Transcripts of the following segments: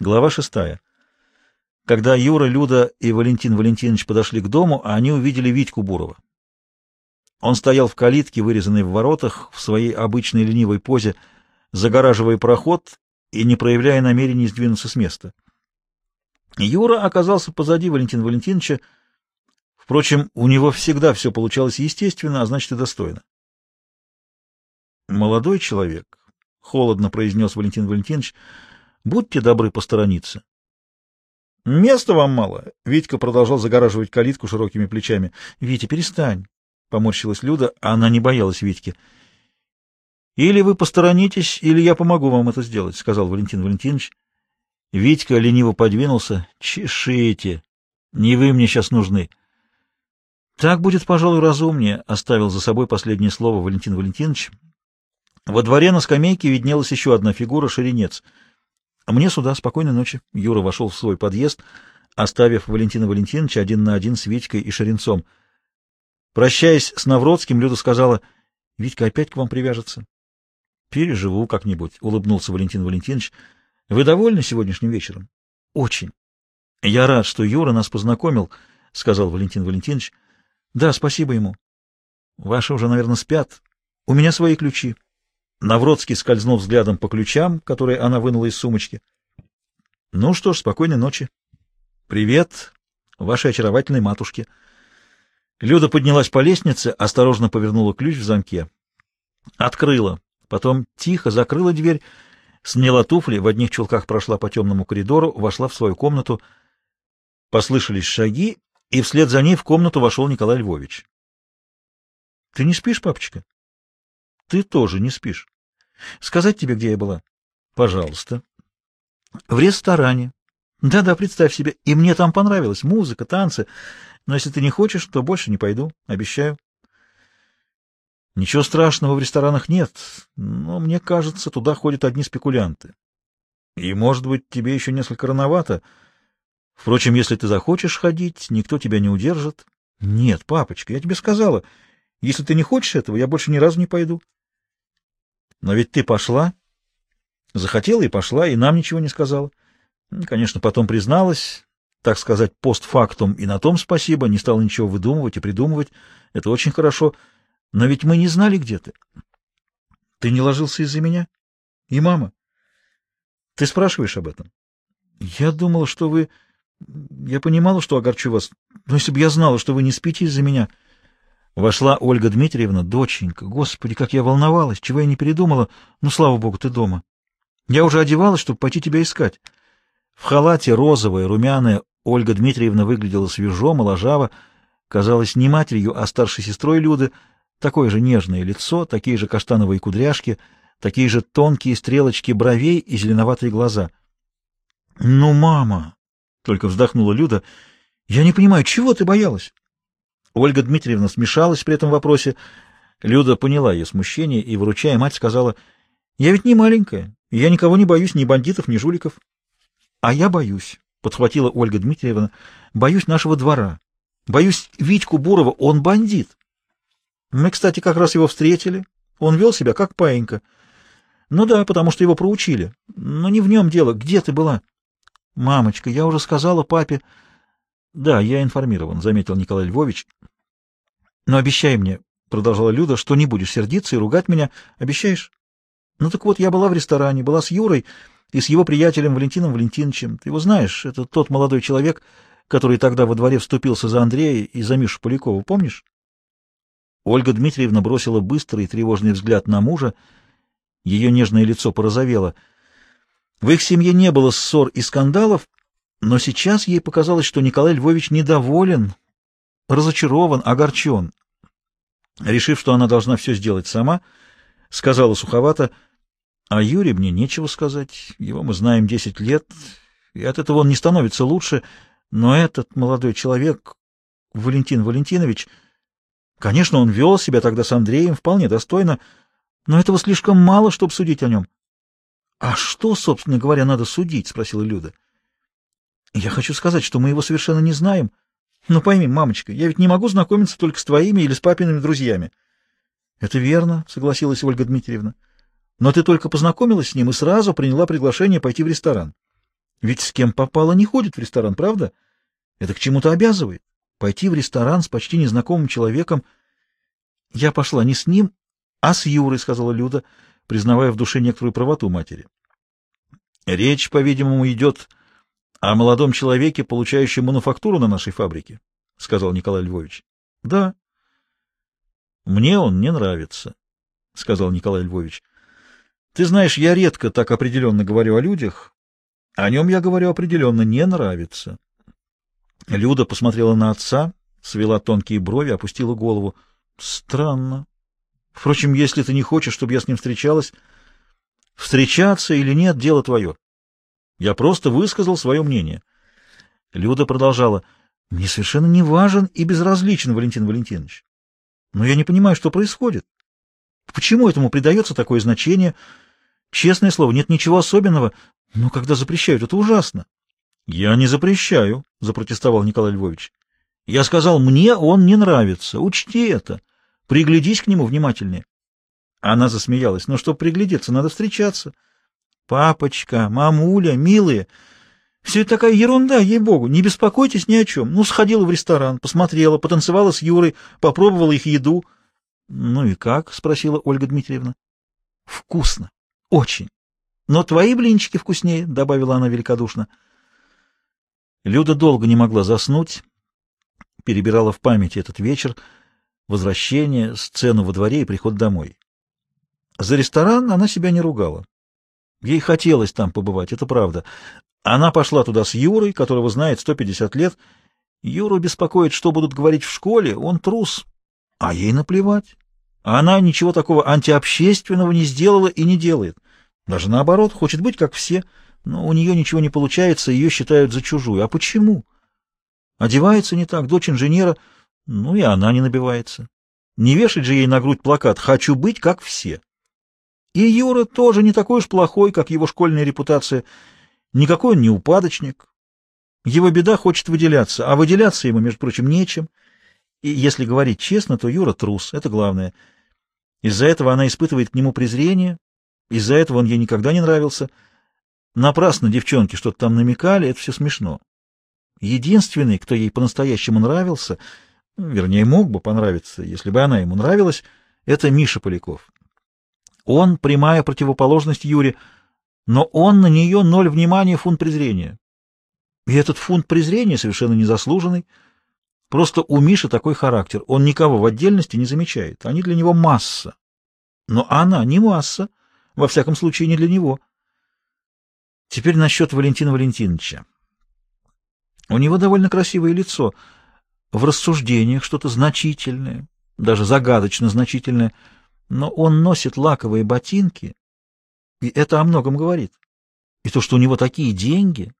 Глава шестая. Когда Юра, Люда и Валентин Валентинович подошли к дому, они увидели Витьку Бурова. Он стоял в калитке, вырезанной в воротах, в своей обычной ленивой позе, загораживая проход и не проявляя намерений сдвинуться с места. Юра оказался позади Валентина Валентиновича. Впрочем, у него всегда все получалось естественно, а значит и достойно. «Молодой человек», — холодно произнес Валентин Валентинович, — Будьте добры посторониться. — Места вам мало. Витька продолжал загораживать калитку широкими плечами. — Витя, перестань, — поморщилась Люда, она не боялась Витьки. — Или вы посторонитесь, или я помогу вам это сделать, — сказал Валентин Валентинович. Витька лениво подвинулся. — Чешите. Не вы мне сейчас нужны. — Так будет, пожалуй, разумнее, — оставил за собой последнее слово Валентин Валентинович. Во дворе на скамейке виднелась еще одна фигура — шеренец — мне сюда. Спокойной ночи. Юра вошел в свой подъезд, оставив Валентина Валентиновича один на один с Витькой и Шеренцом. Прощаясь с Навродским, Люда сказала, — Витька опять к вам привяжется. — Переживу как-нибудь, — улыбнулся Валентин Валентинович. — Вы довольны сегодняшним вечером? — Очень. — Я рад, что Юра нас познакомил, — сказал Валентин Валентинович. — Да, спасибо ему. — Ваши уже, наверное, спят. У меня свои ключи. Навродский скользнул взглядом по ключам, которые она вынула из сумочки. — Ну что ж, спокойной ночи. — Привет, вашей очаровательной матушке. Люда поднялась по лестнице, осторожно повернула ключ в замке. Открыла, потом тихо закрыла дверь, сняла туфли, в одних чулках прошла по темному коридору, вошла в свою комнату. Послышались шаги, и вслед за ней в комнату вошел Николай Львович. — Ты не спишь, папочка? Ты тоже не спишь. Сказать тебе, где я была? Пожалуйста. В ресторане. Да-да, представь себе. И мне там понравилось. Музыка, танцы. Но если ты не хочешь, то больше не пойду. Обещаю. Ничего страшного в ресторанах нет. Но мне кажется, туда ходят одни спекулянты. И, может быть, тебе еще несколько рановато. Впрочем, если ты захочешь ходить, никто тебя не удержит. Нет, папочка, я тебе сказала. Если ты не хочешь этого, я больше ни разу не пойду. Но ведь ты пошла. Захотела и пошла, и нам ничего не сказала. Конечно, потом призналась, так сказать, постфактум, и на том спасибо, не стала ничего выдумывать и придумывать. Это очень хорошо. Но ведь мы не знали, где ты. Ты не ложился из-за меня? И мама? Ты спрашиваешь об этом? Я думала, что вы... Я понимала, что огорчу вас. Но если бы я знала, что вы не спите из-за меня... Вошла Ольга Дмитриевна, доченька. Господи, как я волновалась, чего я не передумала. Ну, слава богу, ты дома. Я уже одевалась, чтобы пойти тебя искать. В халате розовая, румяная Ольга Дмитриевна выглядела свежо, моложаво, казалась не матерью, а старшей сестрой Люды, такое же нежное лицо, такие же каштановые кудряшки, такие же тонкие стрелочки бровей и зеленоватые глаза. — Ну, мама! — только вздохнула Люда. — Я не понимаю, чего ты боялась? Ольга Дмитриевна смешалась при этом вопросе. Люда поняла ее смущение и, выручая мать, сказала, «Я ведь не маленькая, и я никого не боюсь, ни бандитов, ни жуликов». «А я боюсь», — подхватила Ольга Дмитриевна, — «боюсь нашего двора. Боюсь Витьку Бурова, он бандит. Мы, кстати, как раз его встретили. Он вел себя как паинька. Ну да, потому что его проучили. Но не в нем дело. Где ты была?» «Мамочка, я уже сказала папе...» — Да, я информирован, — заметил Николай Львович. — Но обещай мне, — продолжала Люда, — что не будешь сердиться и ругать меня. Обещаешь? Ну так вот, я была в ресторане, была с Юрой и с его приятелем Валентином Валентиновичем. Ты его знаешь, это тот молодой человек, который тогда во дворе вступился за Андрея и за Мишу Полякова, помнишь? Ольга Дмитриевна бросила быстрый и тревожный взгляд на мужа. Ее нежное лицо порозовело. В их семье не было ссор и скандалов, но сейчас ей показалось, что Николай Львович недоволен, разочарован, огорчен. Решив, что она должна все сделать сама, сказала суховато, «А Юре мне нечего сказать, его мы знаем десять лет, и от этого он не становится лучше, но этот молодой человек, Валентин Валентинович, конечно, он вел себя тогда с Андреем вполне достойно, но этого слишком мало, чтобы судить о нем». «А что, собственно говоря, надо судить?» — спросила Люда. Я хочу сказать, что мы его совершенно не знаем. Но пойми, мамочка, я ведь не могу знакомиться только с твоими или с папиными друзьями. Это верно, согласилась Ольга Дмитриевна. Но ты только познакомилась с ним и сразу приняла приглашение пойти в ресторан. Ведь с кем попало не ходит в ресторан, правда? Это к чему-то обязывает. Пойти в ресторан с почти незнакомым человеком. Я пошла не с ним, а с Юрой, — сказала Люда, признавая в душе некоторую правоту матери. Речь, по-видимому, идет о молодом человеке, получающем мануфактуру на нашей фабрике, — сказал Николай Львович. — Да. — Мне он не нравится, — сказал Николай Львович. — Ты знаешь, я редко так определенно говорю о людях. О нем я говорю определенно не нравится. Люда посмотрела на отца, свела тонкие брови, опустила голову. — Странно. Впрочем, если ты не хочешь, чтобы я с ним встречалась, встречаться или нет — дело твое. Я просто высказал свое мнение. Люда продолжала. — Мне совершенно не важен и безразличен Валентин Валентинович. Но я не понимаю, что происходит. Почему этому придается такое значение? Честное слово, нет ничего особенного, но когда запрещают, это ужасно. — Я не запрещаю, — запротестовал Николай Львович. — Я сказал, мне он не нравится. Учти это. Приглядись к нему внимательнее. Она засмеялась. Но чтобы приглядеться, надо встречаться. Папочка, мамуля, милые, все это такая ерунда, ей-богу. Не беспокойтесь ни о чем. Ну, сходила в ресторан, посмотрела, потанцевала с Юрой, попробовала их еду. Ну и как? — спросила Ольга Дмитриевна. Вкусно. Очень. Но твои блинчики вкуснее, — добавила она великодушно. Люда долго не могла заснуть, перебирала в памяти этот вечер, возвращение, сцену во дворе и приход домой. За ресторан она себя не ругала. Ей хотелось там побывать, это правда. Она пошла туда с Юрой, которого знает 150 лет. Юру беспокоит, что будут говорить в школе, он трус. А ей наплевать. Она ничего такого антиобщественного не сделала и не делает. Даже наоборот, хочет быть как все, но у нее ничего не получается, ее считают за чужую. А почему? Одевается не так, дочь инженера, ну и она не набивается. Не вешать же ей на грудь плакат «Хочу быть как все». И Юра тоже не такой уж плохой, как его школьная репутация. Никакой он не упадочник. Его беда хочет выделяться, а выделяться ему, между прочим, нечем. И если говорить честно, то Юра трус, это главное. Из-за этого она испытывает к нему презрение, из-за этого он ей никогда не нравился. Напрасно девчонки что-то там намекали, это все смешно. Единственный, кто ей по-настоящему нравился, вернее, мог бы понравиться, если бы она ему нравилась, это Миша Поляков. Он — прямая противоположность Юре, но он на нее ноль внимания, фунт презрения. И этот фунт презрения совершенно незаслуженный. Просто у Миши такой характер. Он никого в отдельности не замечает. Они для него масса. Но она не масса. Во всяком случае, не для него. Теперь насчет Валентина Валентиновича. У него довольно красивое лицо. В рассуждениях что-то значительное, даже загадочно значительное — но он носит лаковые ботинки, и это о многом говорит. И то, что у него такие деньги,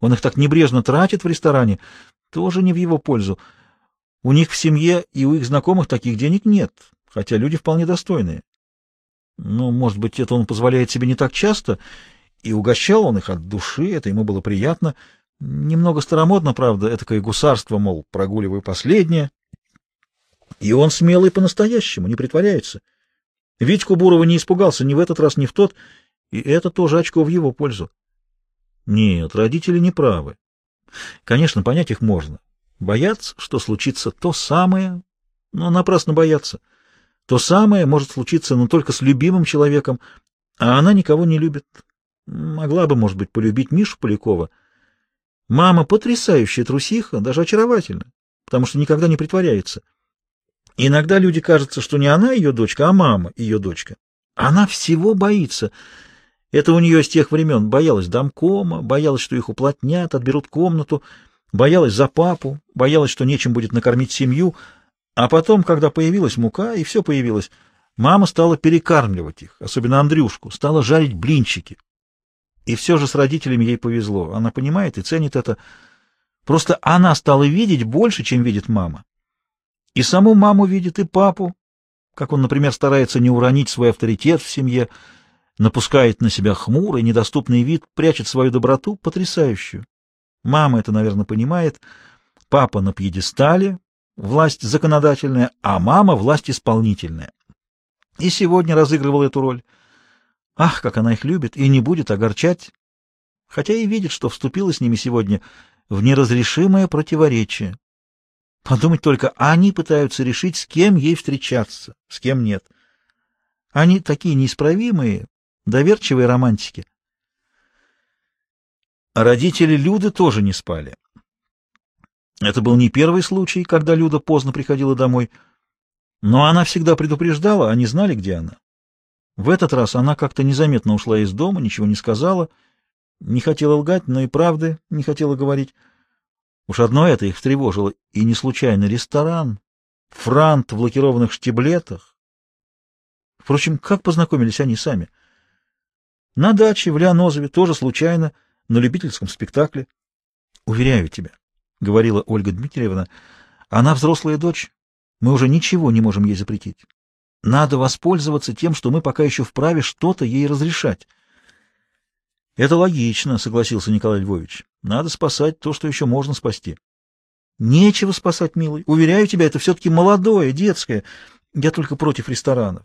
он их так небрежно тратит в ресторане, тоже не в его пользу. У них в семье и у их знакомых таких денег нет, хотя люди вполне достойные. Ну, может быть, это он позволяет себе не так часто, и угощал он их от души, это ему было приятно. Немного старомодно, правда, этакое гусарство, мол, прогуливаю последнее, и он смелый по-настоящему, не притворяется. Витьку Бурова не испугался ни в этот раз, ни в тот, и это тоже очко в его пользу. Нет, родители не правы. Конечно, понять их можно. Боятся, что случится то самое, но напрасно боятся. То самое может случиться, но только с любимым человеком, а она никого не любит. Могла бы, может быть, полюбить Мишу Полякова. Мама потрясающая трусиха, даже очаровательна, потому что никогда не притворяется. Иногда люди кажется, что не она ее дочка, а мама ее дочка. Она всего боится. Это у нее с тех времен боялась домкома, боялась, что их уплотнят, отберут комнату, боялась за папу, боялась, что нечем будет накормить семью. А потом, когда появилась мука, и все появилось, мама стала перекармливать их, особенно Андрюшку, стала жарить блинчики. И все же с родителями ей повезло. Она понимает и ценит это. Просто она стала видеть больше, чем видит мама. И саму маму видит, и папу, как он, например, старается не уронить свой авторитет в семье, напускает на себя хмурый, недоступный вид, прячет свою доброту, потрясающую. Мама это, наверное, понимает. Папа на пьедестале, власть законодательная, а мама — власть исполнительная. И сегодня разыгрывал эту роль. Ах, как она их любит, и не будет огорчать. хотя и видит, что вступила с ними сегодня в неразрешимое противоречие. Подумать только, они пытаются решить, с кем ей встречаться, с кем нет. Они такие неисправимые, доверчивые романтики. Родители Люды тоже не спали. Это был не первый случай, когда Люда поздно приходила домой, но она всегда предупреждала, они знали, где она. В этот раз она как-то незаметно ушла из дома, ничего не сказала, не хотела лгать, но и правды не хотела говорить. Уж одно это их встревожило, и не случайно ресторан, франт в лакированных штиблетах. Впрочем, как познакомились они сами? На даче в Леонозове тоже случайно, на любительском спектакле. Уверяю тебя, — говорила Ольга Дмитриевна, — она взрослая дочь, мы уже ничего не можем ей запретить. Надо воспользоваться тем, что мы пока еще вправе что-то ей разрешать. — Это логично, — согласился Николай Львович. — Надо спасать то, что еще можно спасти. — Нечего спасать, милый. Уверяю тебя, это все-таки молодое, детское. Я только против ресторанов.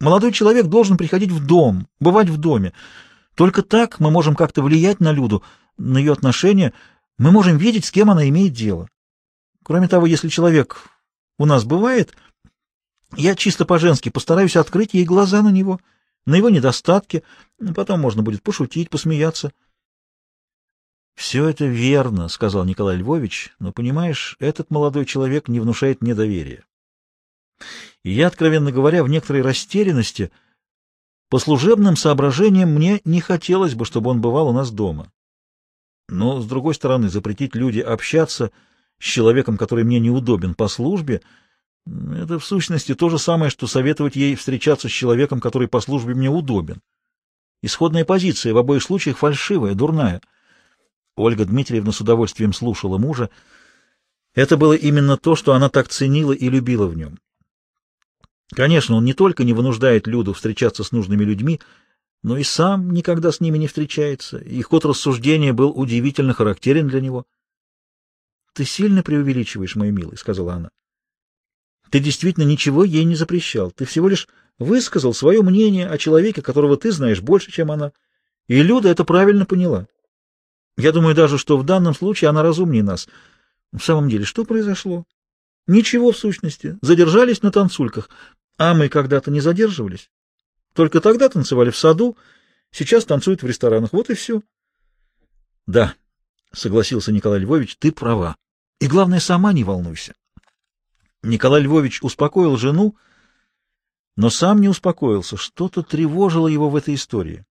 Молодой человек должен приходить в дом, бывать в доме. Только так мы можем как-то влиять на Люду, на ее отношения. Мы можем видеть, с кем она имеет дело. Кроме того, если человек у нас бывает, я чисто по-женски постараюсь открыть ей глаза на него — на его недостатки, потом можно будет пошутить, посмеяться. — Все это верно, — сказал Николай Львович, — но, понимаешь, этот молодой человек не внушает мне доверия. И я, откровенно говоря, в некоторой растерянности, по служебным соображениям мне не хотелось бы, чтобы он бывал у нас дома. Но, с другой стороны, запретить люди общаться с человеком, который мне неудобен по службе — это в сущности то же самое, что советовать ей встречаться с человеком, который по службе мне удобен. Исходная позиция в обоих случаях фальшивая, дурная. Ольга Дмитриевна с удовольствием слушала мужа. Это было именно то, что она так ценила и любила в нем. Конечно, он не только не вынуждает Люду встречаться с нужными людьми, но и сам никогда с ними не встречается, и ход рассуждения был удивительно характерен для него. — Ты сильно преувеличиваешь, мой милый, — сказала она. Ты действительно ничего ей не запрещал. Ты всего лишь высказал свое мнение о человеке, которого ты знаешь больше, чем она. И Люда это правильно поняла. Я думаю даже, что в данном случае она разумнее нас. В самом деле, что произошло? Ничего в сущности. Задержались на танцульках. А мы когда-то не задерживались. Только тогда танцевали в саду, сейчас танцуют в ресторанах. Вот и все. Да, согласился Николай Львович, ты права. И главное, сама не волнуйся. Николай Львович успокоил жену, но сам не успокоился. Что-то тревожило его в этой истории.